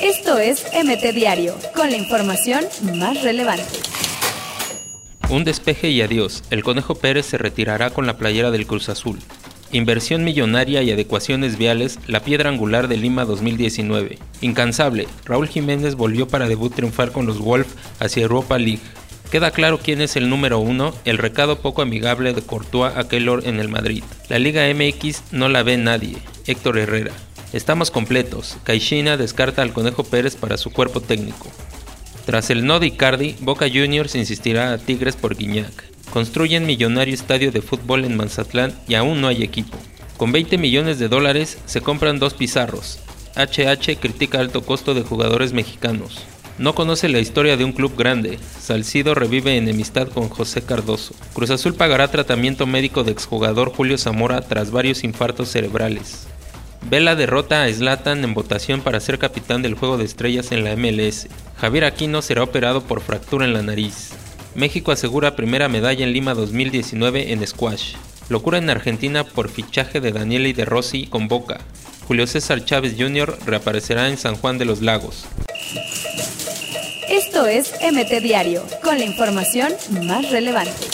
Esto es MT Diario, con la información más relevante. Un despeje y adiós. El Conejo Pérez se retirará con la playera del Cruz Azul. Inversión millonaria y adecuaciones viales, la piedra angular de Lima 2019. Incansable, Raúl Jiménez volvió para debut triunfar con los Wolf hacia Europa League. Queda claro quién es el número uno, el recado poco amigable de Courtois a Keylor en el Madrid. La Liga MX no la ve nadie. Héctor Herrera. Estamos completos. Caixina descarta al Conejo Pérez para su cuerpo técnico. Tras el no de Icardi, Boca Juniors insistirá a Tigres por Guiñac. Construyen millonario estadio de fútbol en Manzatlán y aún no hay equipo. Con 20 millones de dólares se compran dos pizarros. HH critica alto costo de jugadores mexicanos. No conoce la historia de un club grande. Salcido revive enemistad con José Cardoso. Cruz Azul pagará tratamiento médico de exjugador Julio Zamora tras varios infartos cerebrales. Vela derrota a Slatan en votación para ser capitán del juego de estrellas en la MLS. Javier Aquino será operado por fractura en la nariz. México asegura primera medalla en Lima 2019 en squash. Locura en Argentina por fichaje de Daniel y de Rossi con Boca. Julio César Chávez Jr. reaparecerá en San Juan de los Lagos. Esto es MT Diario, con la información más relevante.